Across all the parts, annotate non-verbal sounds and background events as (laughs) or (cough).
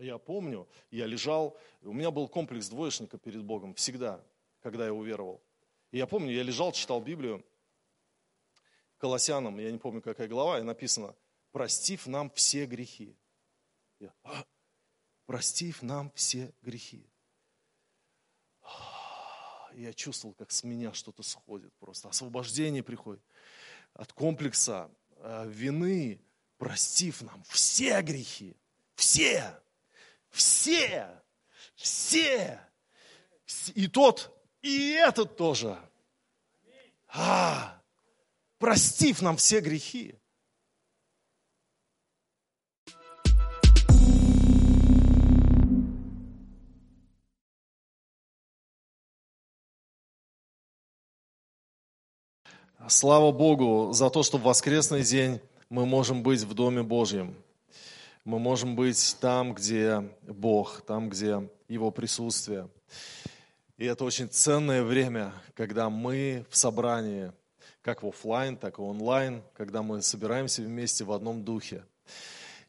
Я помню, я лежал, у меня был комплекс двоечника перед Богом всегда, когда я уверовал. И я помню, я лежал, читал Библию, Колоссянам, я не помню, какая глава, и написано, простив нам все грехи. Я, а, простив нам все грехи. Я чувствовал, как с меня что-то сходит, просто освобождение приходит от комплекса э, вины, простив нам все грехи, все, все, все, и тот, и этот тоже. А, простив нам все грехи. Слава Богу за то, что в воскресный день мы можем быть в Доме Божьем. Мы можем быть там, где Бог, там, где Его присутствие. И это очень ценное время, когда мы в собрании, как в офлайн, так и онлайн, когда мы собираемся вместе в одном духе.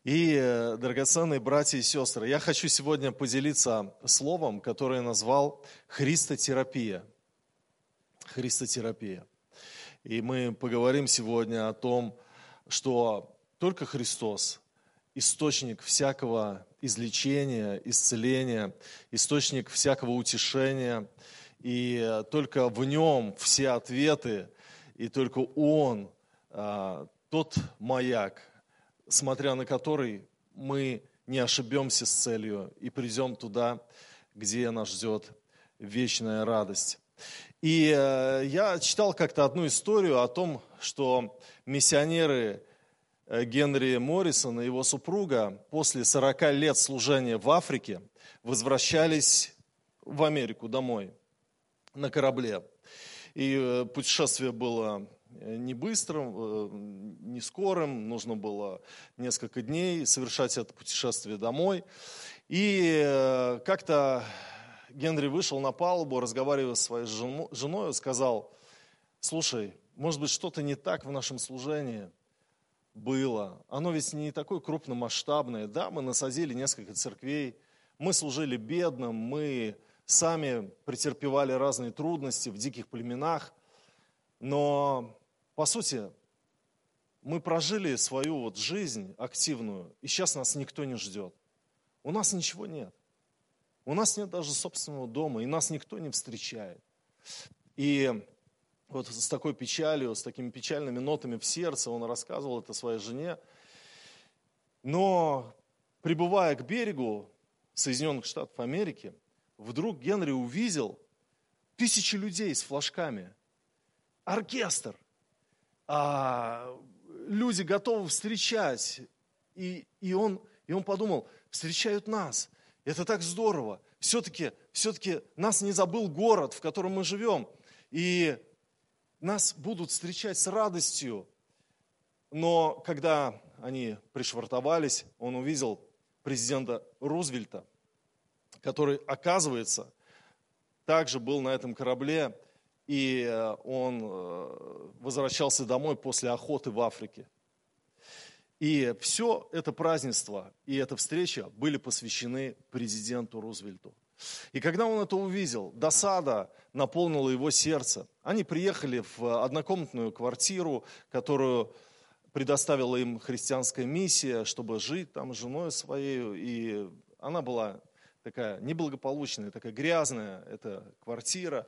И, э, драгоценные братья и сестры, я хочу сегодня поделиться словом, которое я назвал христотерапия. Христотерапия. И мы поговорим сегодня о том, что только Христос – источник всякого излечения, исцеления, источник всякого утешения. И только в нем все ответы, и только Он а, тот маяк, смотря на который мы не ошибемся с целью и придем туда, где нас ждет вечная радость. И э, я читал как-то одну историю о том, что миссионеры Генри Моррисон и его супруга после 40 лет служения в Африке возвращались в Америку домой на корабле. И э, путешествие было не быстрым, не скорым, нужно было несколько дней совершать это путешествие домой. И как-то Генри вышел на палубу, разговаривая с своей женой, сказал, слушай, может быть, что-то не так в нашем служении было. Оно ведь не такое крупномасштабное. Да, мы насадили несколько церквей, мы служили бедным, мы сами претерпевали разные трудности в диких племенах, но, по сути, мы прожили свою вот жизнь активную, и сейчас нас никто не ждет. У нас ничего нет. У нас нет даже собственного дома, и нас никто не встречает. И вот с такой печалью, с такими печальными нотами в сердце он рассказывал это своей жене. Но прибывая к берегу Соединенных Штатов Америки, вдруг Генри увидел тысячи людей с флажками, оркестр, а люди готовы встречать. И, и, он, и он подумал, встречают нас – это так здорово. Все-таки все нас не забыл город, в котором мы живем. И нас будут встречать с радостью. Но когда они пришвартовались, он увидел президента Рузвельта, который, оказывается, также был на этом корабле, и э, он э, возвращался домой после охоты в Африке. И все это празднество и эта встреча были посвящены президенту Рузвельту. И когда он это увидел, досада наполнила его сердце. Они приехали в однокомнатную квартиру, которую предоставила им христианская миссия, чтобы жить там с женой своей. И она была такая неблагополучная, такая грязная, эта квартира.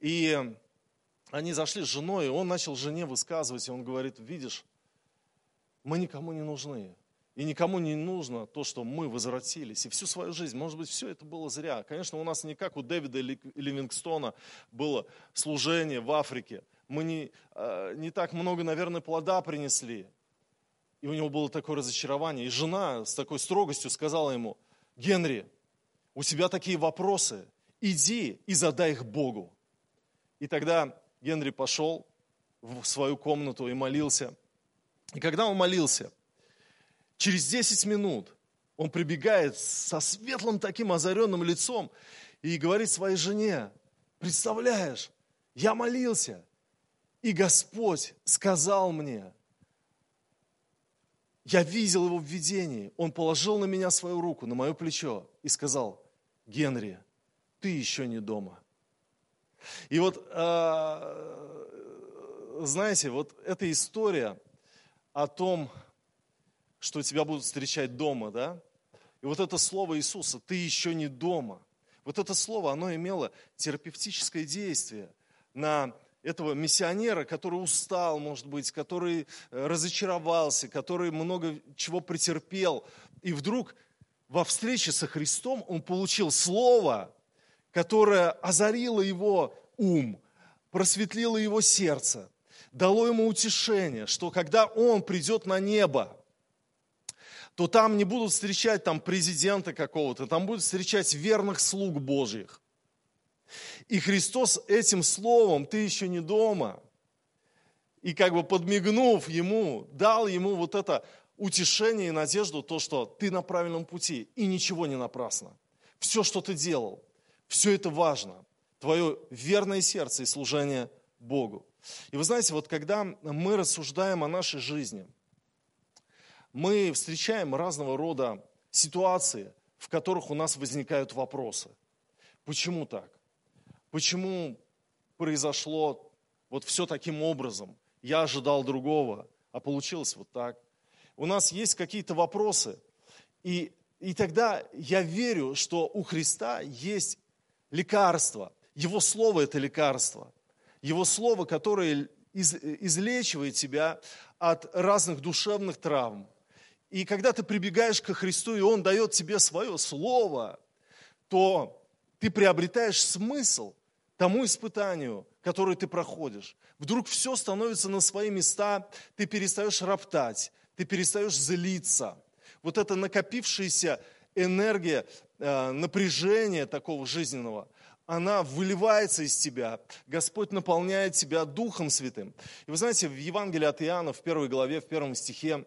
И они зашли с женой, и он начал жене высказывать, и он говорит, видишь, мы никому не нужны. И никому не нужно то, что мы возвратились. И всю свою жизнь, может быть, все это было зря. Конечно, у нас не как у Дэвида Ливингстона было служение в Африке. Мы не, э, не так много, наверное, плода принесли. И у него было такое разочарование. И жена с такой строгостью сказала ему, Генри, у тебя такие вопросы, иди и задай их Богу. И тогда Генри пошел в свою комнату и молился – и когда он молился, через 10 минут он прибегает со светлым таким озаренным лицом и говорит своей жене, представляешь, я молился, и Господь сказал мне, Я видел его в видении. Он положил на меня свою руку, на мое плечо и сказал, Генри, ты еще не дома. И вот, а, знаете, вот эта история о том, что тебя будут встречать дома, да? И вот это слово Иисуса, ты еще не дома. Вот это слово, оно имело терапевтическое действие на этого миссионера, который устал, может быть, который э, разочаровался, который много чего претерпел. И вдруг во встрече со Христом он получил слово, которое озарило его ум, просветлило его сердце, дало ему утешение, что когда он придет на небо, то там не будут встречать там президента какого-то, там будут встречать верных слуг Божьих. И Христос этим словом, ты еще не дома, и как бы подмигнув ему, дал ему вот это утешение и надежду, то, что ты на правильном пути, и ничего не напрасно. Все, что ты делал, все это важно. Твое верное сердце и служение Богу. И вы знаете, вот когда мы рассуждаем о нашей жизни, мы встречаем разного рода ситуации, в которых у нас возникают вопросы. Почему так? Почему произошло вот все таким образом? Я ожидал другого, а получилось вот так. У нас есть какие-то вопросы, и, и тогда я верю, что у Христа есть лекарство. Его Слово – это лекарство. Его Слово, которое из, излечивает тебя от разных душевных травм. И когда ты прибегаешь ко Христу, и Он дает тебе свое Слово, то ты приобретаешь смысл тому испытанию, которое ты проходишь. Вдруг все становится на свои места, ты перестаешь роптать, ты перестаешь злиться. Вот эта накопившаяся энергия, э, напряжение такого жизненного, она выливается из тебя. Господь наполняет тебя Духом Святым. И вы знаете, в Евангелии от Иоанна, в первой главе, в первом стихе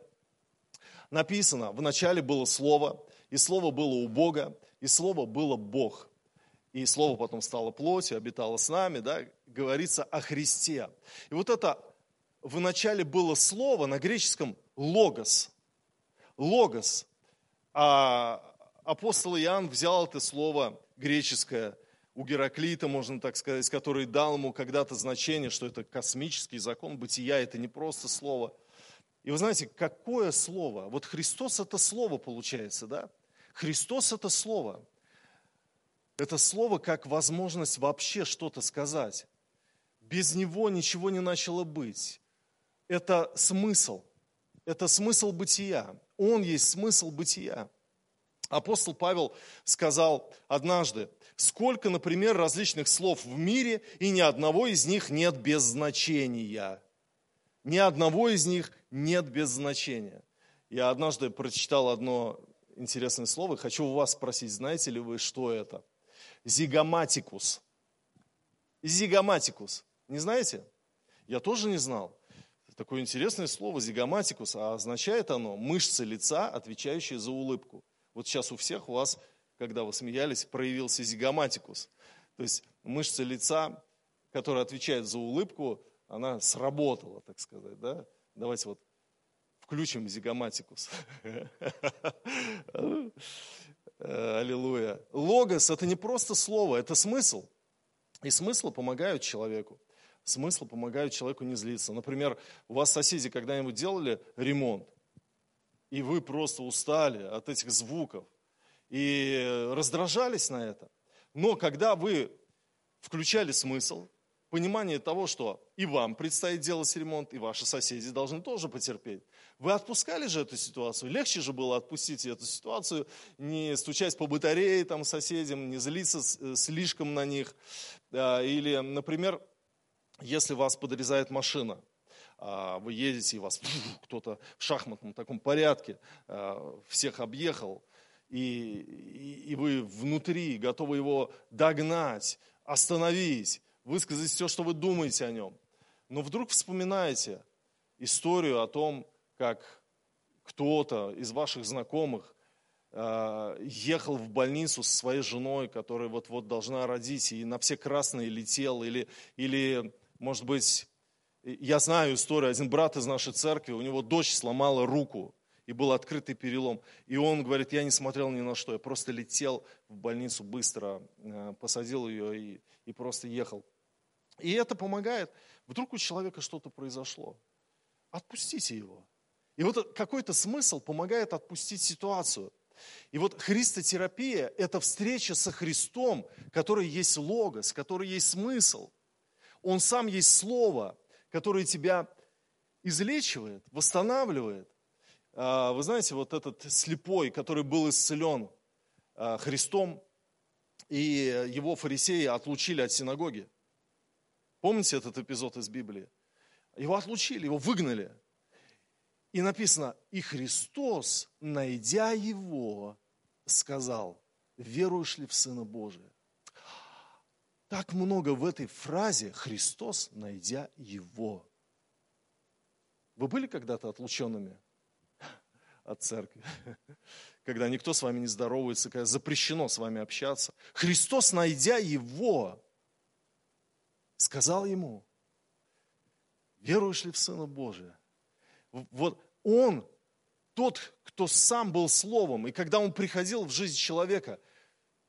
написано, в начале было Слово, и Слово было у Бога, и Слово было Бог и Слово потом стало плотью, обитало с нами, да, говорится о Христе. И вот это в начале было слово на греческом «логос». «Логос». А апостол Иоанн взял это слово греческое у Гераклита, можно так сказать, который дал ему когда-то значение, что это космический закон бытия, это не просто слово. И вы знаете, какое слово? Вот Христос это слово получается, да? Христос это слово это слово как возможность вообще что-то сказать. Без него ничего не начало быть. Это смысл. Это смысл бытия. Он есть смысл бытия. Апостол Павел сказал однажды, сколько, например, различных слов в мире, и ни одного из них нет без значения. Ни одного из них нет без значения. Я однажды прочитал одно интересное слово, хочу у вас спросить, знаете ли вы, что это? зигоматикус. Зигоматикус. Не знаете? Я тоже не знал. Такое интересное слово зигоматикус, а означает оно мышцы лица, отвечающие за улыбку. Вот сейчас у всех у вас, когда вы смеялись, проявился зигоматикус. То есть мышца лица, которая отвечает за улыбку, она сработала, так сказать. Да? Давайте вот включим зигоматикус. (laughs) Аллилуйя. Логос – это не просто слово, это смысл. И смыслы помогают человеку. Смыслы помогают человеку не злиться. Например, у вас соседи когда-нибудь делали ремонт, и вы просто устали от этих звуков и раздражались на это. Но когда вы включали смысл, понимание того, что и вам предстоит делать ремонт, и ваши соседи должны тоже потерпеть. Вы отпускали же эту ситуацию? Легче же было отпустить эту ситуацию, не стучать по батарее там соседям, не злиться э, слишком на них. Или, например, если вас подрезает машина, а, вы едете, и вас кто-то в шахматном таком порядке а, всех объехал, и, и, и вы внутри готовы его догнать, остановить, высказать все, что вы думаете о нем. Но вдруг вспоминаете историю о том, как кто-то из ваших знакомых э, ехал в больницу со своей женой, которая вот-вот должна родить, и на все красные летел, или, или, может быть, я знаю историю, один брат из нашей церкви, у него дочь сломала руку, и был открытый перелом. И он говорит, я не смотрел ни на что, я просто летел в больницу быстро, э, посадил ее и, и просто ехал. И это помогает. Вдруг у человека что-то произошло. Отпустите его. И вот какой-то смысл помогает отпустить ситуацию. И вот христотерапия – это встреча со Христом, который есть логос, который есть смысл. Он сам есть слово, которое тебя излечивает, восстанавливает. А, вы знаете, вот этот слепой, который был исцелен а, Христом, и его фарисеи отлучили от синагоги. Помните этот эпизод из Библии? Его отлучили, его выгнали. И написано, и Христос, найдя его, сказал, веруешь ли в Сына Божия? Так много в этой фразе Христос, найдя его. Вы были когда-то отлученными от церкви? (laughs) Когда никто с вами не здоровается, когда запрещено с вами общаться. Христос, найдя его, сказал ему, веруешь ли в Сына Божия? Вот он тот, кто сам был Словом, и когда он приходил в жизнь человека,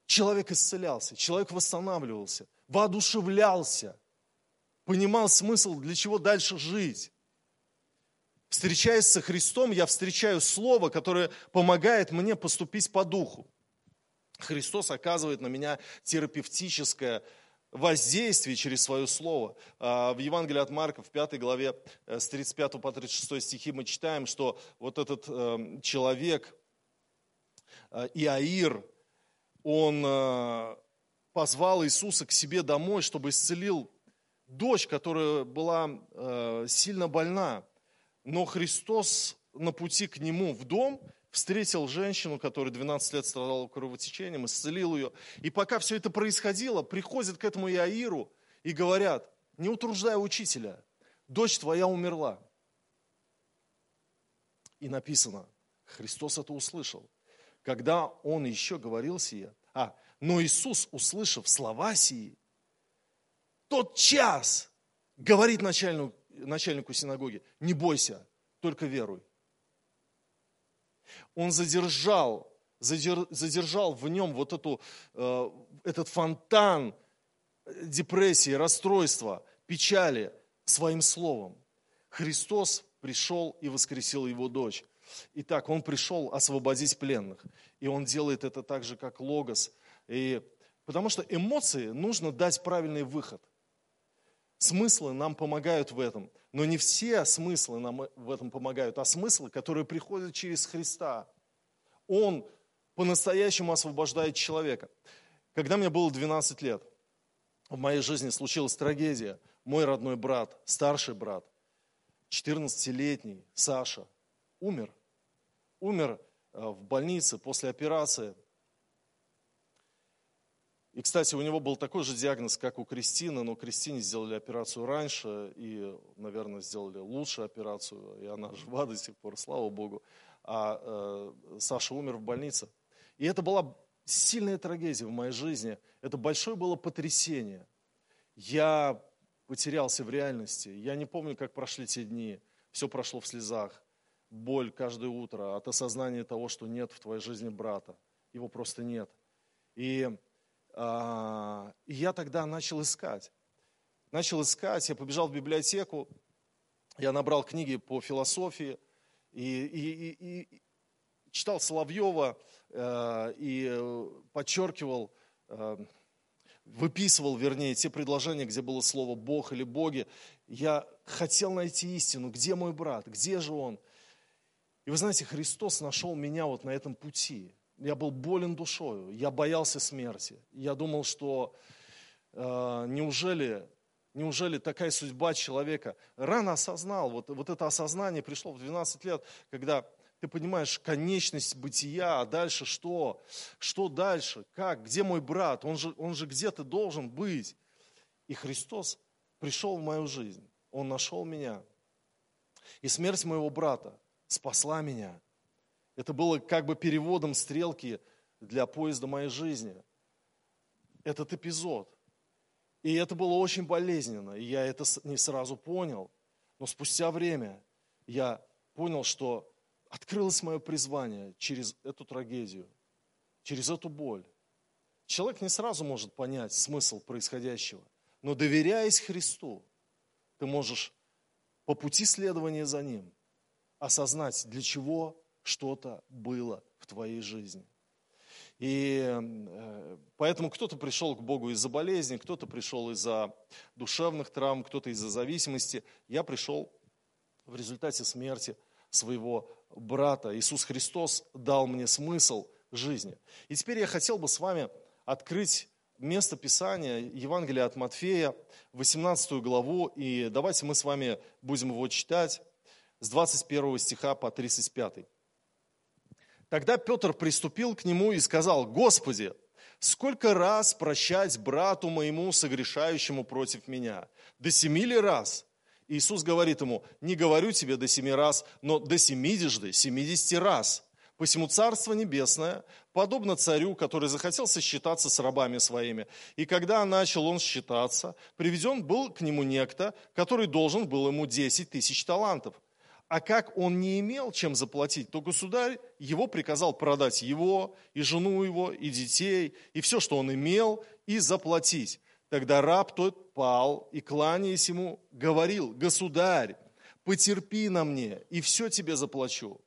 человек исцелялся, человек восстанавливался, воодушевлялся, понимал смысл, для чего дальше жить. Встречаясь со Христом, я встречаю Слово, которое помогает мне поступить по духу. Христос оказывает на меня терапевтическое воздействие через свое слово. А, в Евангелии от Марка, в 5 главе, э, с 35 по 36 стихи мы читаем, что вот этот эм, человек, э, Иаир, он э, позвал Иисуса к себе домой, чтобы исцелил дочь, которая была сильно больна. Но Христос на пути к нему в дом встретил женщину, которая 12 лет страдала кровотечением, исцелил ее. И пока все это происходило, приходят к этому Иаиру и говорят, не утруждая учителя, дочь твоя умерла. И написано, Христос это услышал. Когда он еще говорил сие, а, но Иисус, услышав слова сии, тот час говорит начальнику, начальнику синагоги, не бойся, только веруй он задержал, задержал в нем вот эту, э, этот фонтан депрессии, расстройства, печали своим словом. Христос пришел и воскресил его дочь. Итак, он пришел освободить пленных. И он делает это так же, как Логос. И, потому что эмоции нужно дать правильный выход. Смыслы нам помогают в этом. Но не все смыслы нам в этом помогают, а смыслы, которые приходят через Христа. Он по-настоящему освобождает человека. Когда мне было 12 лет, в моей жизни случилась трагедия. Мой родной брат, старший брат, 14-летний Саша, умер. Умер э, в больнице после операции. И, кстати, у него был такой же диагноз, как у Кристины, но Кристине сделали операцию раньше и, наверное, сделали лучше операцию, и она жива до сих пор, слава Богу. А э, Саша умер в больнице. И это была сильная трагедия в моей жизни. Это большое было потрясение. Я потерялся в реальности. Я не помню, как прошли те дни. Все прошло в слезах. Боль каждое утро от осознания того, что нет в твоей жизни брата. Его просто нет. И и я тогда начал искать. Начал искать, я побежал в библиотеку, я набрал книги по философии и, и, и, и читал Соловьева э, и подчеркивал, э, выписывал, вернее, те предложения, где было слово «Бог» или «боги». Я хотел найти истину, где мой брат, где же он. И вы знаете, Христос нашел меня вот на этом пути – я был болен душою, я боялся смерти. Я думал, что э, неужели, неужели такая судьба человека? Рано осознал, вот, вот это осознание пришло в 12 лет, когда ты понимаешь конечность бытия, а дальше что? Что дальше? Как? Где мой брат? Он же, он же где-то должен быть. И Христос пришел в мою жизнь. Он нашел меня. И смерть моего брата спасла меня. Это было как бы переводом стрелки для поезда моей жизни. Этот эпизод. И это было очень болезненно. И я это не сразу понял. Но спустя время я понял, что открылось мое призвание через эту трагедию, через эту боль. Человек не сразу может понять смысл происходящего, но доверяясь Христу, ты можешь по пути следования за Ним осознать, для чего что-то было в твоей жизни. И э, поэтому кто-то пришел к Богу из-за болезни, кто-то пришел из-за душевных травм, кто-то из-за зависимости. Я пришел в результате смерти своего брата. Иисус Христос дал мне смысл жизни. И теперь я хотел бы с вами открыть место Писания, Евангелие от Матфея, 18 главу, и давайте мы с вами будем его читать с 21 стиха по 35. Тогда Петр приступил к нему и сказал, «Господи, сколько раз прощать брату моему, согрешающему против меня? До семи ли раз?» Иисус говорит ему, «Не говорю тебе до семи раз, но до семидесяти, семидесяти раз». Посему Царство Небесное подобно царю, который захотел сосчитаться с рабами своими. И когда начал он считаться, приведен был к нему некто, который должен был ему 10 тысяч талантов. А как он не имел чем заплатить, то государь его приказал продать его, и жену его, и детей, и все, что он имел, и заплатить. Тогда раб тот пал и, кланяясь ему, говорил, «Государь, потерпи на мне, и все тебе заплачу».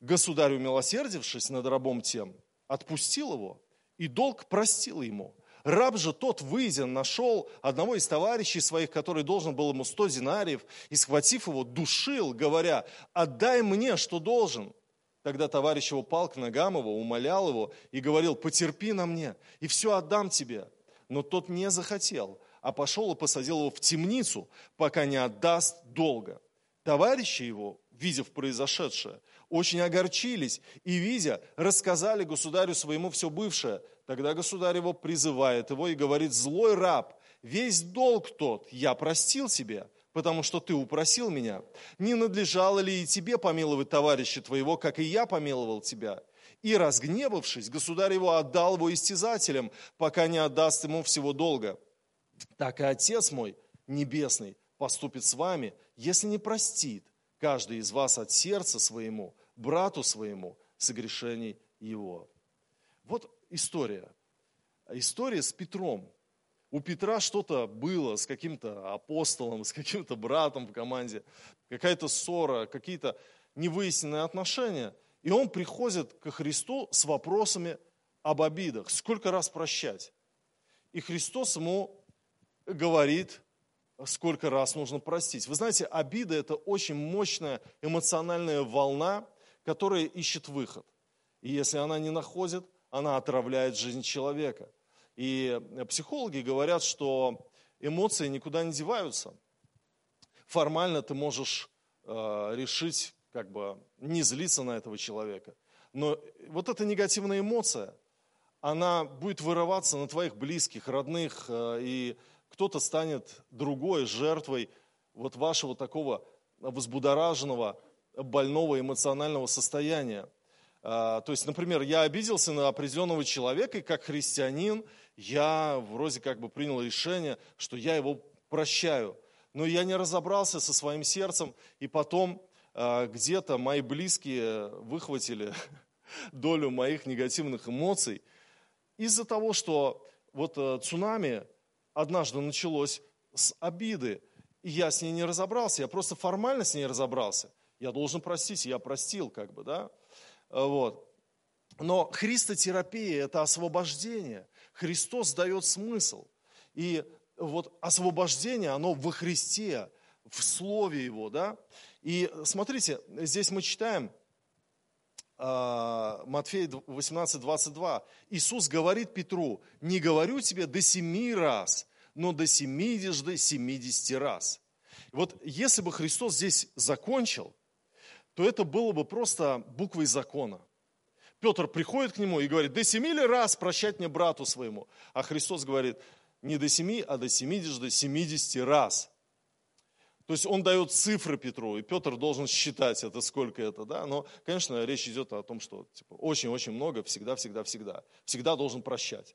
Государь, умилосердившись над рабом тем, отпустил его, и долг простил ему. Раб же тот, выйдя, нашел одного из товарищей своих, который должен был ему сто динариев, и, схватив его, душил, говоря, «Отдай мне, что должен». Тогда товарищ его пал к ногам его, умолял его и говорил, «Потерпи на мне, и все отдам тебе». Но тот не захотел, а пошел и посадил его в темницу, пока не отдаст долга. Товарищи его, видев произошедшее, очень огорчились и, видя, рассказали государю своему все бывшее. Тогда государь его призывает его и говорит, злой раб, весь долг тот я простил тебе, потому что ты упросил меня. Не надлежало ли и тебе помиловать товарища твоего, как и я помиловал тебя? И, разгневавшись, государь его отдал его истязателям, пока не отдаст ему всего долга. Так и Отец мой Небесный поступит с вами, если не простит каждый из вас от сердца своему, брату своему, согрешений его. Вот история. История с Петром. У Петра что-то было с каким-то апостолом, с каким-то братом в команде, какая-то ссора, какие-то невыясненные отношения. И он приходит ко Христу с вопросами об обидах. Сколько раз прощать? И Христос ему говорит, сколько раз нужно простить. Вы знаете, обида – это очень мощная эмоциональная волна, которая ищет выход. И если она не находит, она отравляет жизнь человека. И психологи говорят, что эмоции никуда не деваются. Формально ты можешь э, решить, как бы, не злиться на этого человека. Но вот эта негативная эмоция, она будет вырываться на твоих близких, родных, э, и кто-то станет другой жертвой вот вашего такого возбудораженного, больного эмоционального состояния. А, то есть, например, я обиделся на определенного человека, и как христианин я вроде как бы принял решение, что я его прощаю. Но я не разобрался со своим сердцем, и потом а, где-то мои близкие выхватили (laughs) долю моих негативных эмоций из-за того, что вот э, цунами однажды началось с обиды, и я с ней не разобрался, я просто формально с ней разобрался. Я должен простить, я простил, как бы, да. Вот. Но христотерапия – это освобождение. Христос дает смысл. И вот освобождение, оно во Христе, в Слове Его, да. И смотрите, здесь мы читаем, а, Матфея 18, 22. Иисус говорит Петру, не говорю тебе до семи раз, но до семидесяти, семидесяти раз. Вот если бы Христос здесь закончил, то это было бы просто буквой закона. Петр приходит к нему и говорит, до семи ли раз прощать мне брату своему? А Христос говорит, не до семи, а до семидесяти, семидесяти раз. То есть он дает цифры Петру, и Петр должен считать это, сколько это, да. Но, конечно, речь идет о том, что типа, очень-очень много, всегда, всегда, всегда. Всегда должен прощать.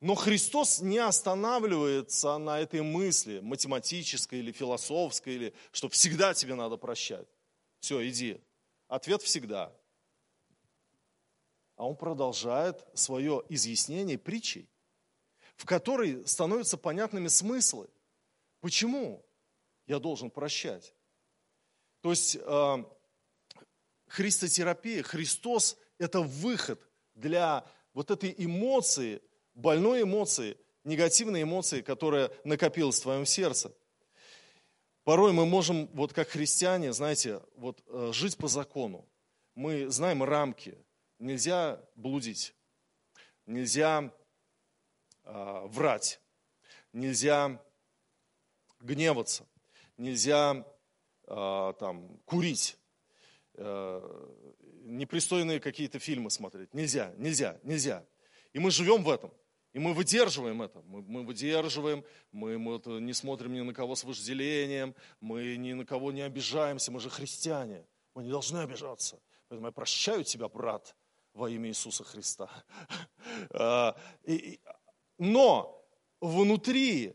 Но Христос не останавливается на этой мысли, математической или философской, или что всегда тебе надо прощать. Все, иди. Ответ всегда. А он продолжает свое изъяснение притчей, в которой становятся понятными смыслы. Почему я должен прощать? То есть э, христотерапия, Христос – это выход для вот этой эмоции, больной эмоции, негативной эмоции, которая накопилась в твоем сердце. Порой мы можем, вот как христиане, знаете, вот э, жить по закону. Мы знаем рамки. Нельзя блудить, нельзя э, врать, нельзя гневаться, нельзя э, там курить, э, непристойные какие-то фильмы смотреть. Нельзя, нельзя, нельзя. И мы живем в этом. И мы выдерживаем это. Мы, мы выдерживаем, мы, мы не смотрим ни на кого с вожделением, мы ни на кого не обижаемся. Мы же христиане. Мы не должны обижаться. Поэтому я прощаю тебя, брат, во имя Иисуса Христа. (laughs) А, но внутри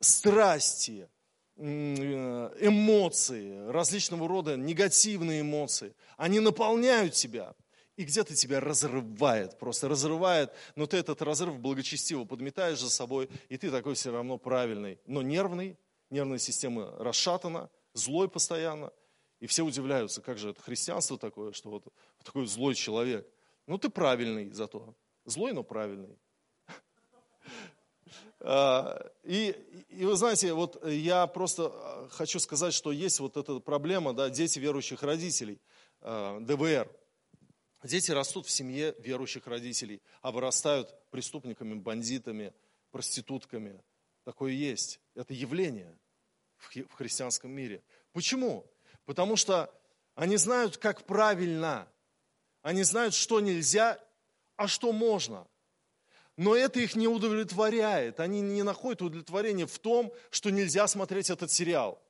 страсти, эмоции, различного рода негативные эмоции, они наполняют тебя и где-то тебя разрывает, просто разрывает, но ты этот разрыв благочестиво подметаешь за собой, и ты такой все равно правильный, но нервный, нервная система расшатана, злой постоянно, и все удивляются, как же это христианство такое, что вот такой злой человек. Ну ты правильный зато, злой, но правильный. (laughs) А, и, и вы знаете, вот я просто хочу сказать, что есть вот эта проблема, да, дети верующих родителей, а, ДВР. Дети растут в семье верующих родителей, а вырастают преступниками, бандитами, проститутками. Такое есть. Это явление в христианском мире. Почему? Потому что они знают, как правильно. Они знают, что нельзя, а что можно. Но это их не удовлетворяет. Они не находят удовлетворения в том, что нельзя смотреть этот сериал,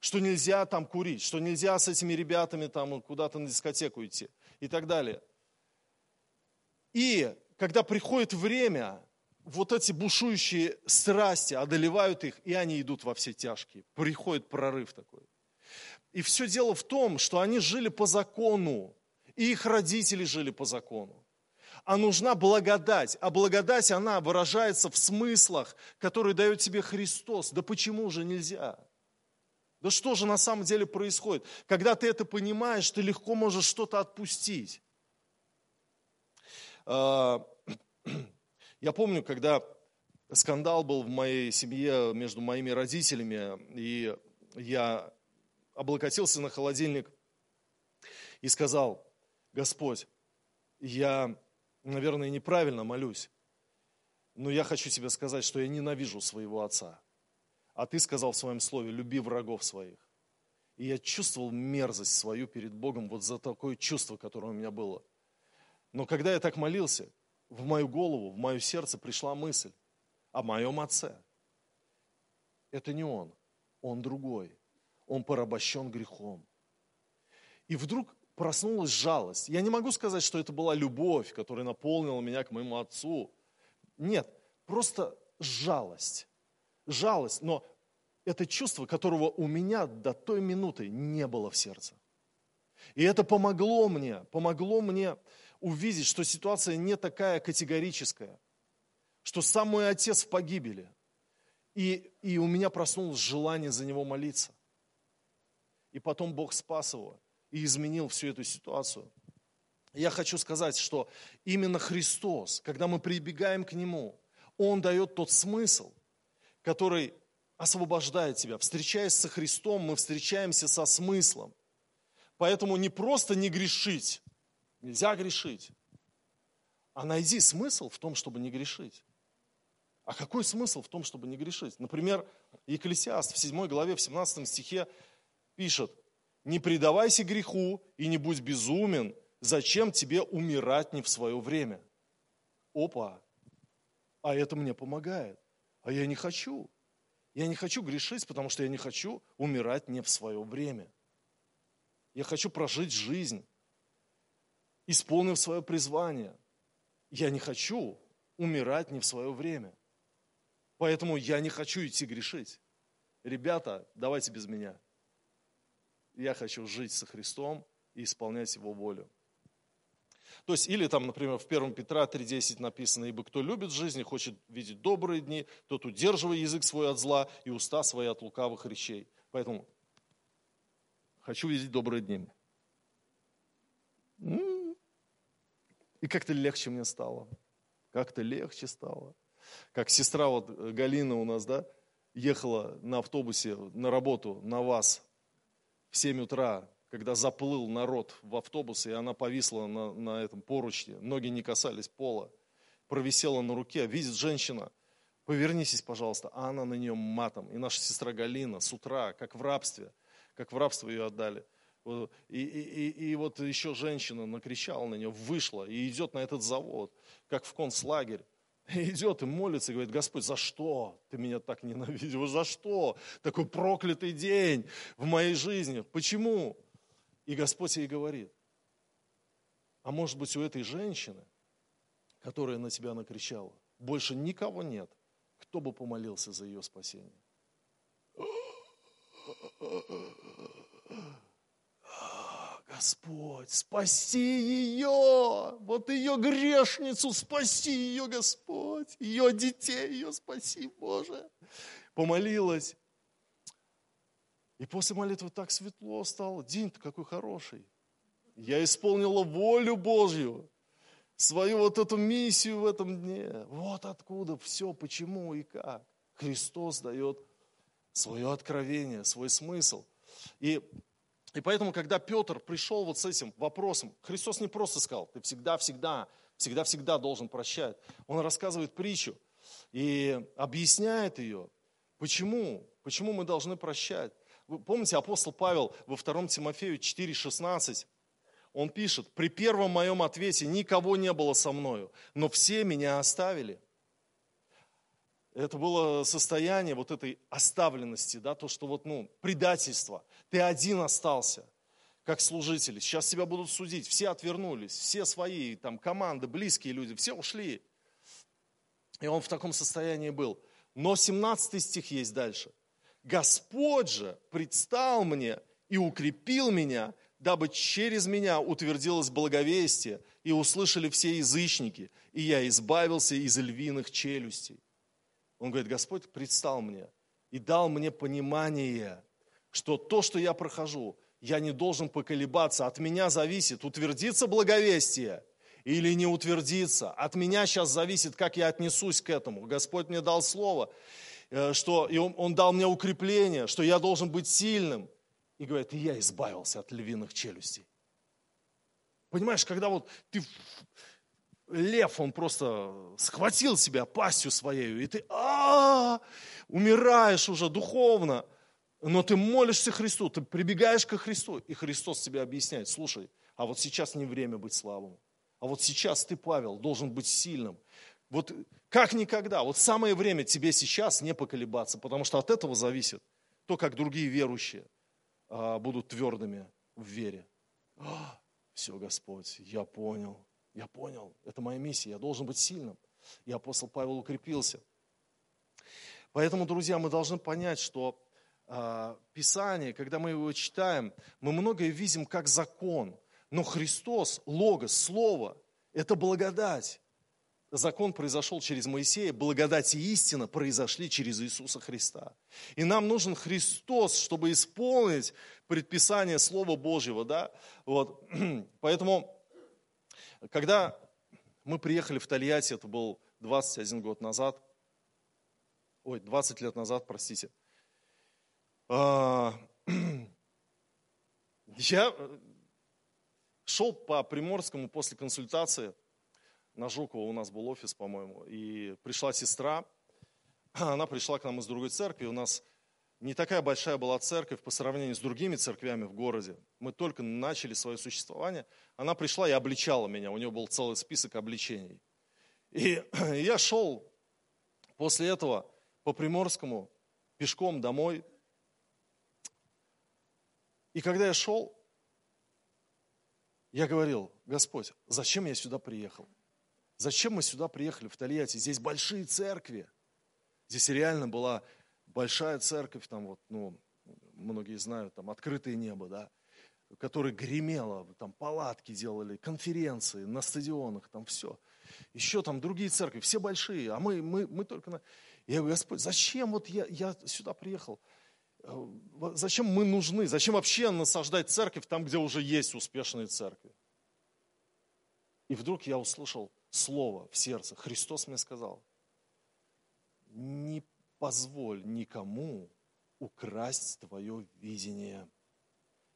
что нельзя там курить, что нельзя с этими ребятами там куда-то на дискотеку идти и так далее. И когда приходит время, вот эти бушующие страсти одолевают их, и они идут во все тяжкие. Приходит прорыв такой. И все дело в том, что они жили по закону, и их родители жили по закону. А нужна благодать. А благодать, она выражается в смыслах, которые дает тебе Христос. Да почему же нельзя? Да что же на самом деле происходит? Когда ты это понимаешь, ты легко можешь что-то отпустить. А, (clears throat) я помню, когда скандал был в моей семье между моими родителями, и я облокотился на холодильник и сказал, Господь, я, наверное, неправильно молюсь, но я хочу тебе сказать, что я ненавижу своего отца. А ты сказал в своем слове, люби врагов своих. И я чувствовал мерзость свою перед Богом вот за такое чувство, которое у меня было. Но когда я так молился, в мою голову, в мое сердце пришла мысль о моем отце. Это не он, он другой. Он порабощен грехом. И вдруг проснулась жалость. Я не могу сказать, что это была любовь, которая наполнила меня к моему отцу. Нет, просто жалость жалость, но это чувство, которого у меня до той минуты не было в сердце. И это помогло мне, помогло мне увидеть, что ситуация не такая категорическая, что сам мой отец в погибели. И, и у меня проснулось желание за него молиться. И потом Бог спас его и изменил всю эту ситуацию. Я хочу сказать, что именно Христос, когда мы прибегаем к Нему, Он дает тот смысл – который освобождает тебя. Встречаясь со Христом, мы встречаемся со смыслом. Поэтому не просто не грешить, нельзя грешить, а найди смысл в том, чтобы не грешить. А какой смысл в том, чтобы не грешить? Например, Екклесиаст в 7 главе, в 17 стихе пишет, «Не предавайся греху и не будь безумен, зачем тебе умирать не в свое время?» Опа! А это мне помогает. А я не хочу. Я не хочу грешить, потому что я не хочу умирать не в свое время. Я хочу прожить жизнь, исполнив свое призвание. Я не хочу умирать не в свое время. Поэтому я не хочу идти грешить. Ребята, давайте без меня. Я хочу жить со Христом и исполнять Его волю. То есть, или там, например, в 1 Петра 3.10 написано, «Ибо кто любит жизнь и хочет видеть добрые дни, тот удерживает язык свой от зла и уста свои от лукавых речей». Поэтому хочу видеть добрые дни. И как-то легче мне стало. Как-то легче стало. Как сестра вот э, Галина у нас, да, ехала на автобусе на работу, на вас в 7 утра, когда заплыл народ в автобус, и она повисла на, на этом поручне, ноги не касались пола, провисела на руке, видит женщина, повернитесь, пожалуйста, а она на нее матом. И наша сестра Галина с утра, как в рабстве, как в рабство ее отдали. И, и, и, и вот еще женщина накричала на нее, вышла и идет на этот завод, как в концлагерь. И идет и молится, и говорит, Господь, за что ты меня так ненавидел? За что? Такой проклятый день в моей жизни. Почему? И Господь ей говорит, а может быть у этой женщины, которая на тебя накричала, больше никого нет, кто бы помолился за ее спасение. Господь, спаси ее, вот ее грешницу, спаси ее, Господь, ее детей, ее спаси, Боже. Помолилась. И после молитвы так светло стало, день-то какой хороший. Я исполнила волю Божью, свою вот эту миссию в этом дне. Вот откуда все, почему и как. Христос дает свое откровение, свой смысл. И и поэтому, когда Петр пришел вот с этим вопросом, Христос не просто сказал, ты всегда-всегда, всегда-всегда должен прощать. Он рассказывает притчу и объясняет ее. Почему? Почему мы должны прощать? Вы помните, апостол Павел во 2 Тимофею 4,16, он пишет, при первом моем ответе никого не было со мною, но все меня оставили. Это было состояние вот этой оставленности, да, то, что вот, ну, предательство. Ты один остался, как служитель. Сейчас тебя будут судить. Все отвернулись, все свои, там, команды, близкие люди, все ушли. И он в таком состоянии был. Но 17 стих есть дальше. Господь же предстал мне и укрепил меня, дабы через меня утвердилось благовестие, и услышали все язычники, и я избавился из львиных челюстей. Он говорит, Господь предстал мне и дал мне понимание, что то, что я прохожу, я не должен поколебаться. От меня зависит, утвердится благовестие или не утвердится. От меня сейчас зависит, как я отнесусь к этому. Господь мне дал слово, что и он, он дал мне укрепление, что я должен быть сильным. И говорит, и я избавился от львиных челюстей. Понимаешь, когда вот ты лев, он просто схватил себя пастью своей, и ты а, -а, -а умираешь уже духовно, но ты молишься Христу, ты прибегаешь ко Христу, и Христос тебе объясняет, слушай, а вот сейчас не время быть слабым, а вот сейчас ты, Павел, должен быть сильным. Вот как никогда, вот самое время тебе сейчас не поколебаться, потому что от этого зависит то, как другие верующие а, будут твердыми в вере. А, все, Господь, я понял, я понял, это моя миссия, я должен быть сильным. И апостол Павел укрепился. Поэтому, друзья, мы должны понять, что э, Писание, когда мы его читаем, мы многое видим как закон. Но Христос, Логос, Слово, это благодать. Закон произошел через Моисея, благодать и истина произошли через Иисуса Христа. И нам нужен Христос, чтобы исполнить предписание Слова Божьего. Да? Вот. (clears throat) Поэтому когда мы приехали в Тольятти, это был 21 год назад, ой, 20 лет назад, простите, а, (clears throat) я шел по Приморскому после консультации, на Жукова у нас был офис, по-моему, и пришла сестра, (clears throat) она пришла к нам из другой церкви, у нас не такая большая была церковь по сравнению с другими церквями в городе. Мы только начали свое существование. Она пришла и обличала меня. У нее был целый список обличений. И (clears throat) я шел после этого по Приморскому пешком домой. И когда я шел, я говорил, Господь, зачем я сюда приехал? Зачем мы сюда приехали в Тольятти? Здесь большие церкви. Здесь реально была большая церковь, там вот, ну, многие знают, там открытое небо, да, которое гремело, там палатки делали, конференции на стадионах, там все. Еще там другие церкви, все большие, а мы, мы, мы только на... Я говорю, Господь, зачем вот я, я сюда приехал? Э, зачем мы нужны? Зачем вообще насаждать церковь там, где уже есть успешные церкви? И вдруг я услышал слово в сердце. Христос мне сказал, не позволь никому украсть твое видение.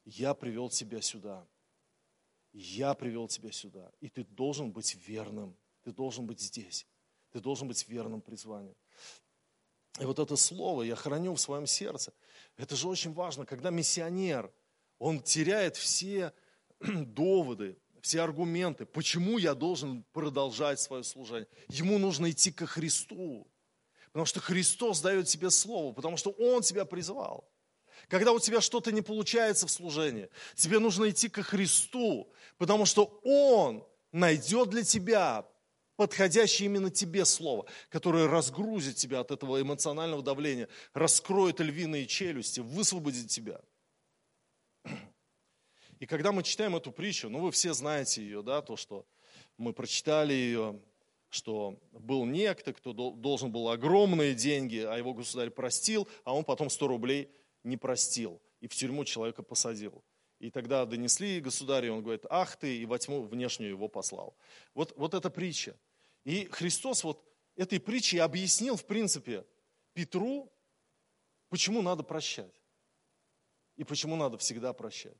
Я привел тебя сюда. Я привел тебя сюда. И ты должен быть верным. Ты должен быть здесь. Ты должен быть верным призванию. И вот это слово я храню в своем сердце. Это же очень важно, когда миссионер, он теряет все (clears throat) доводы, все аргументы, почему я должен продолжать свое служение. Ему нужно идти ко Христу, потому что Христос дает тебе слово, потому что Он тебя призвал. Когда у тебя что-то не получается в служении, тебе нужно идти ко Христу, потому что Он найдет для тебя подходящее именно тебе слово, которое разгрузит тебя от этого эмоционального давления, раскроет львиные челюсти, высвободит тебя. И когда мы читаем эту притчу, ну вы все знаете ее, да, то, что мы прочитали ее, что был некто, кто должен был огромные деньги, а его государь простил, а он потом 100 рублей не простил и в тюрьму человека посадил. И тогда донесли государю, он говорит, ах ты, и во тьму внешнюю его послал. Вот, вот эта притча. И Христос вот этой притчей объяснил, в принципе, Петру, почему надо прощать. И почему надо всегда прощать.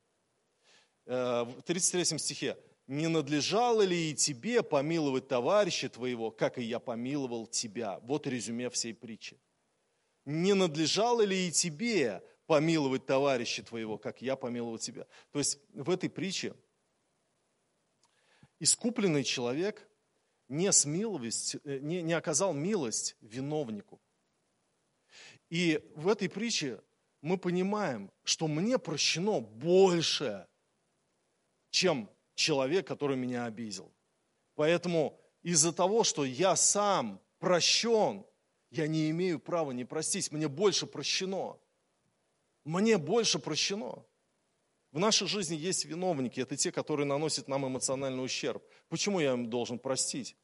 Э, в 33 стихе. «Не надлежало ли и тебе помиловать товарища твоего, как и я помиловал тебя?» Вот резюме всей притчи. «Не надлежало ли и тебе помиловать товарища твоего, как я помиловал тебя?» То есть в этой притче искупленный человек не, смиловость, э, не, не оказал милость виновнику. И в этой притче мы понимаем, что мне прощено больше, чем человек, который меня обидел. Поэтому из-за того, что я сам прощен, я не имею права не простить. Мне больше прощено. Мне больше прощено. В нашей жизни есть виновники, это те, которые наносят нам эмоциональный ущерб. Почему я им должен простить?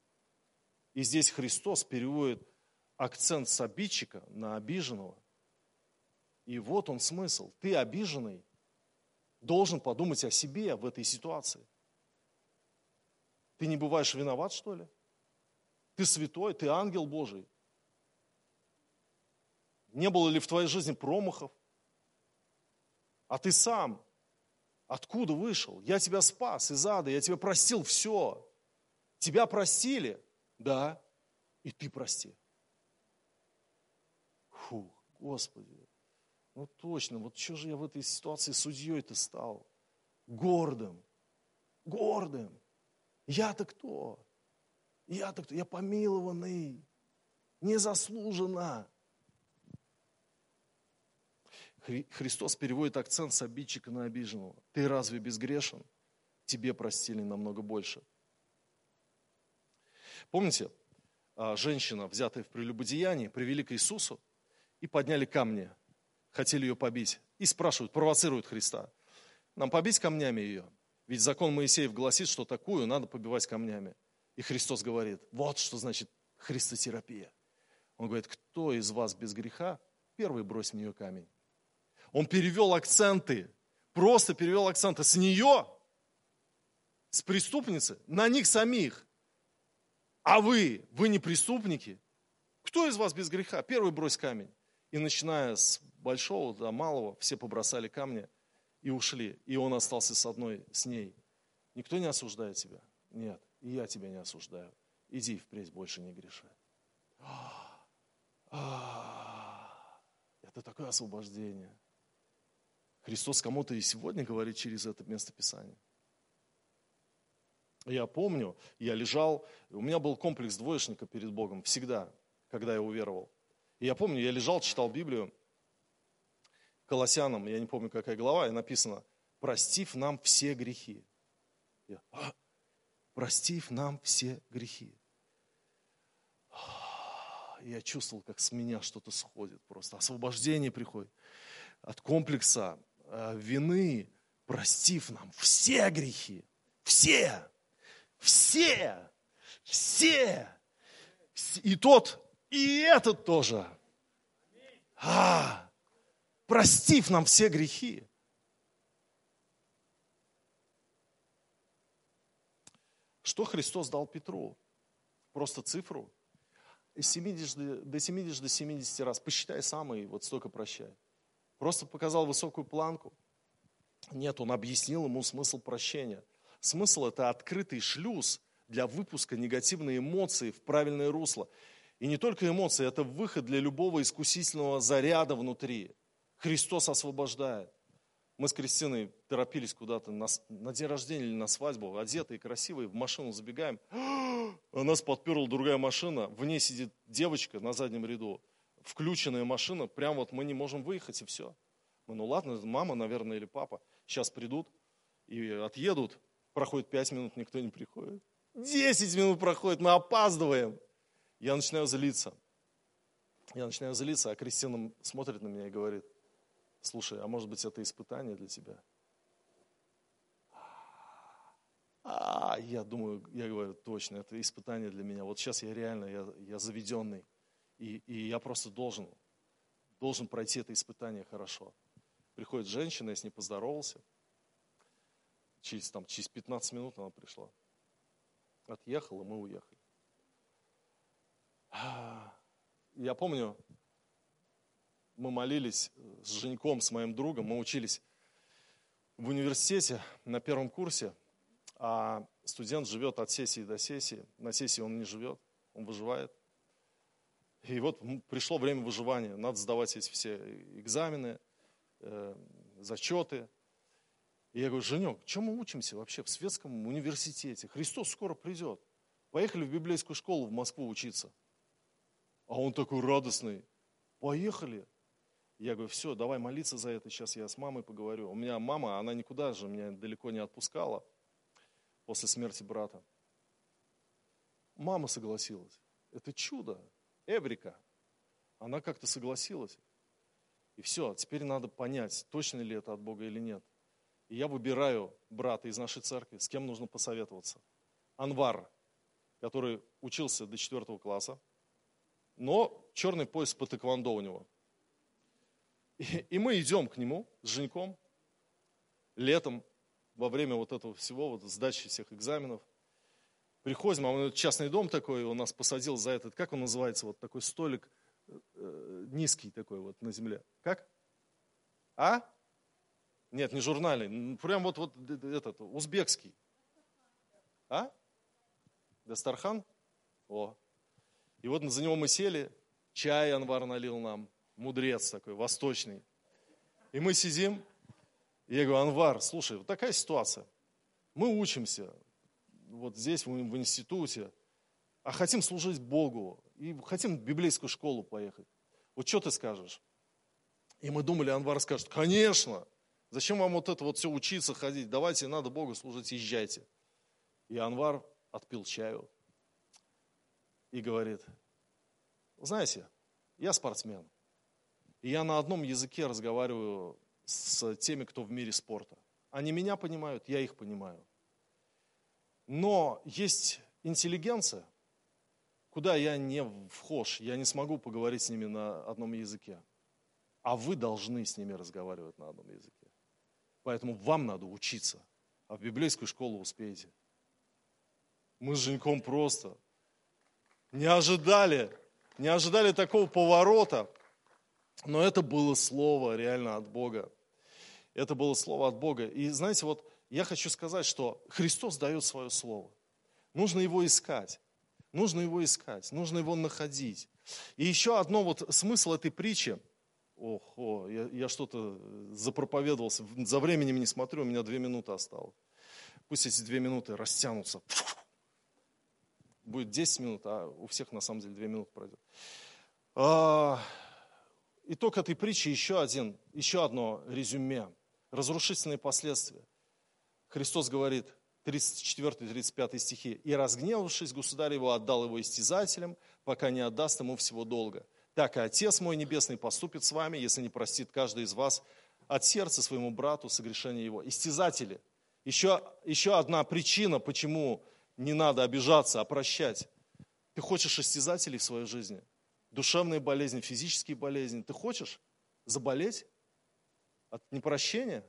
И здесь Христос переводит акцент с обидчика на обиженного. И вот он смысл. Ты обиженный, должен подумать о себе в этой ситуации. Ты не бываешь виноват, что ли? Ты святой, ты ангел Божий. Не было ли в твоей жизни промахов? А ты сам Откуда вышел? Я тебя спас из ада, я тебя простил все. Тебя простили? Да. И ты прости. Фу, Господи. Ну точно, вот что же я в этой ситуации судьей-то стал? Гордым. Гордым. Я-то кто? Я-то кто? Я помилованный. Незаслуженно. Христос переводит акцент с обидчика на обиженного. Ты разве безгрешен? Тебе простили намного больше. Помните, а, женщина, взятая в прелюбодеянии, привели к Иисусу и подняли камни, хотели ее побить. И спрашивают, провоцируют Христа. Нам побить камнями ее? Ведь закон Моисеев гласит, что такую надо побивать камнями. И Христос говорит, вот что значит христотерапия. Он говорит, кто из вас без греха, первый брось в нее камень. Он перевел акценты, просто перевел акценты с нее, с преступницы, на них самих. А вы, вы не преступники? Кто из вас без греха? Первый брось камень. И начиная с большого до малого, все побросали камни и ушли. И он остался с одной, с ней. Никто не осуждает тебя? Нет. И я тебя не осуждаю. Иди впредь больше не греши. Это такое освобождение. Христос кому-то и сегодня говорит через это место Писания. Я помню, я лежал, у меня был комплекс двоечника перед Богом всегда, когда я уверовал. И я помню, я лежал, читал Библию, Колоссянам, я не помню, какая глава, и написано, простив нам все грехи. Я, а, простив нам все грехи. Я чувствовал, как с меня что-то сходит, просто освобождение приходит от комплекса Э, вины, простив нам все грехи. Все. Все. Все. И тот, и этот тоже. А, простив нам все грехи. Что Христос дал Петру? Просто цифру? Из 70 до 70 до 70 раз. Посчитай сам и вот столько прощай. Просто показал высокую планку. Нет, он объяснил ему смысл прощения. Смысл – это открытый шлюз для выпуска негативной эмоции в правильное русло. И не только эмоции, это выход для любого искусительного заряда внутри. Христос освобождает. Мы с Кристиной торопились куда-то на, на день рождения или на свадьбу, одетые, красивые, в машину забегаем. А (gasps) нас подперла другая машина, в ней сидит девочка на заднем ряду, включенная машина, прям вот мы не можем выехать, и все. Мы, ну ладно, мама, наверное, или папа, сейчас придут и отъедут. Проходит пять минут, никто не приходит. Десять минут проходит, мы опаздываем. Я начинаю злиться. Я начинаю злиться, а Кристина смотрит на меня и говорит, слушай, а может быть это испытание для тебя? А, я думаю, я говорю, точно, это испытание для меня. Вот сейчас я реально, я, я заведенный. И, и я просто должен, должен пройти это испытание хорошо. Приходит женщина, я с ней поздоровался. Через, там, через 15 минут она пришла. Отъехала, мы уехали. Я помню, мы молились с Женьком, с моим другом, мы учились в университете на первом курсе, а студент живет от сессии до сессии. На сессии он не живет, он выживает. И вот пришло время выживания, надо сдавать эти все экзамены, э, зачеты. И я говорю, Женек, чем мы учимся вообще в светском университете? Христос скоро придет. Поехали в библейскую школу в Москву учиться. А он такой радостный. Поехали. Я говорю, все, давай молиться за это, сейчас я с мамой поговорю. У меня мама, она никуда же меня далеко не отпускала после смерти брата. Мама согласилась. Это чудо. Эврика. Она как-то согласилась. И все, теперь надо понять, точно ли это от Бога или нет. И я выбираю брата из нашей церкви, с кем нужно посоветоваться. Анвар, который учился до четвертого класса, но черный пояс по тэквондо у него. И, (laughs) и мы идем к нему с Женьком летом, во время вот этого всего, вот сдачи всех экзаменов. Приходим, а он частный дом такой, он нас посадил за этот, как он называется, вот такой столик э, низкий такой вот на земле. Как? А? Нет, не журнальный, прям вот, вот этот, узбекский. А? Дастархан? О. И вот за него мы сели, чай Анвар налил нам, мудрец такой, восточный. И мы сидим, и я говорю, Анвар, слушай, вот такая ситуация. Мы учимся вот здесь, в, институте, а хотим служить Богу, и хотим в библейскую школу поехать. Вот что ты скажешь? И мы думали, Анвар скажет, конечно, зачем вам вот это вот все учиться, ходить, давайте, надо Богу служить, езжайте. И Анвар отпил чаю и говорит, знаете, я спортсмен. И я на одном языке разговариваю с теми, кто в мире спорта. Они меня понимают, я их понимаю. Но есть интеллигенция, куда я не вхож, я не смогу поговорить с ними на одном языке. А вы должны с ними разговаривать на одном языке. Поэтому вам надо учиться, а в библейскую школу успеете. Мы с Женьком просто не ожидали, не ожидали такого поворота. Но это было слово реально от Бога. Это было слово от Бога. И знаете, вот я хочу сказать, что Христос дает свое слово. Нужно его искать. Нужно его искать, нужно его находить. И еще одно вот смысл этой притчи. Ох, о, я, я что-то запроповедовался, за временем не смотрю, у меня две минуты осталось. Пусть эти две минуты растянутся. Будет 10 минут, а у всех на самом деле две минуты пройдет. Итог этой притчи еще один, еще одно резюме. Разрушительные последствия. Христос говорит, 34-35 стихи. «И разгневавшись, государь его отдал его истязателям, пока не отдаст ему всего долга. Так и Отец мой Небесный поступит с вами, если не простит каждый из вас от сердца своему брату согрешение его. Истязатели. Еще, еще одна причина, почему не надо обижаться, а прощать. Ты хочешь истязателей в своей жизни? Душевные болезни, физические болезни. Ты хочешь заболеть от непрощения?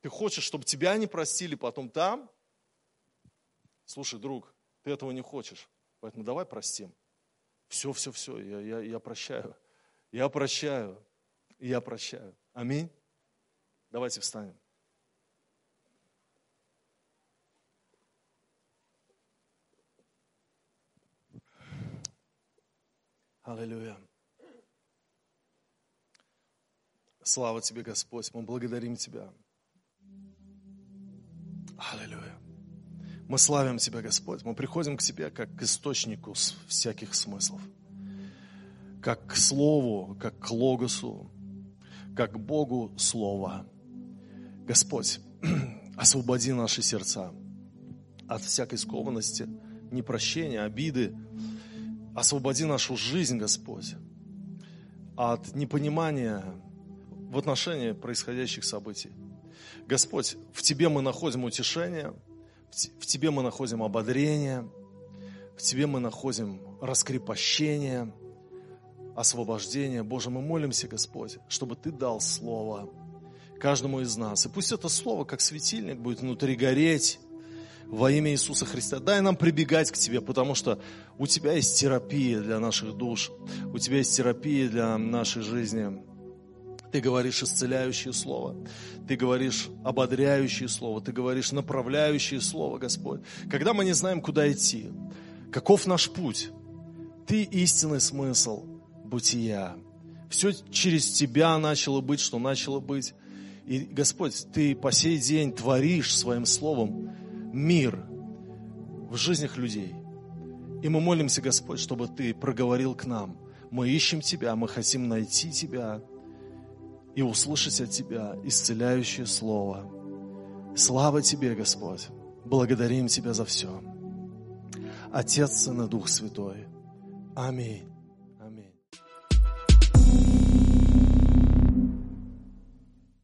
Ты хочешь, чтобы тебя не простили потом там? Слушай, друг, ты этого не хочешь, поэтому давай простим. Все, все, все, я, я, я прощаю. Я прощаю. Я прощаю. Аминь. Давайте встанем. Аллилуйя. Слава Тебе, Господь. Мы благодарим Тебя. Аллилуйя. Мы славим Тебя, Господь. Мы приходим к Тебе как к источнику всяких смыслов. Как к Слову, как к Логосу, как к Богу Слова. Господь, (clears throat) освободи наши сердца от всякой скованности, непрощения, обиды, Освободи нашу жизнь, Господь, от непонимания в отношении происходящих событий. Господь, в Тебе мы находим утешение, в Тебе мы находим ободрение, в Тебе мы находим раскрепощение, освобождение. Боже, мы молимся, Господь, чтобы Ты дал Слово каждому из нас. И пусть это Слово, как светильник, будет внутри гореть, во имя Иисуса Христа. Дай нам прибегать к Тебе, потому что у Тебя есть терапия для наших душ, у Тебя есть терапия для нашей жизни. Ты говоришь исцеляющее слово, Ты говоришь ободряющее слово, Ты говоришь направляющее слово, Господь. Когда мы не знаем, куда идти, каков наш путь, Ты истинный смысл бытия. Все через Тебя начало быть, что начало быть. И, Господь, Ты по сей день творишь Своим Словом мир в жизнях людей. И мы молимся, Господь, чтобы Ты проговорил к нам. Мы ищем Тебя, мы хотим найти Тебя и услышать от Тебя исцеляющее Слово. Слава Тебе, Господь! Благодарим Тебя за все. Отец, Сын и Дух Святой. Аминь.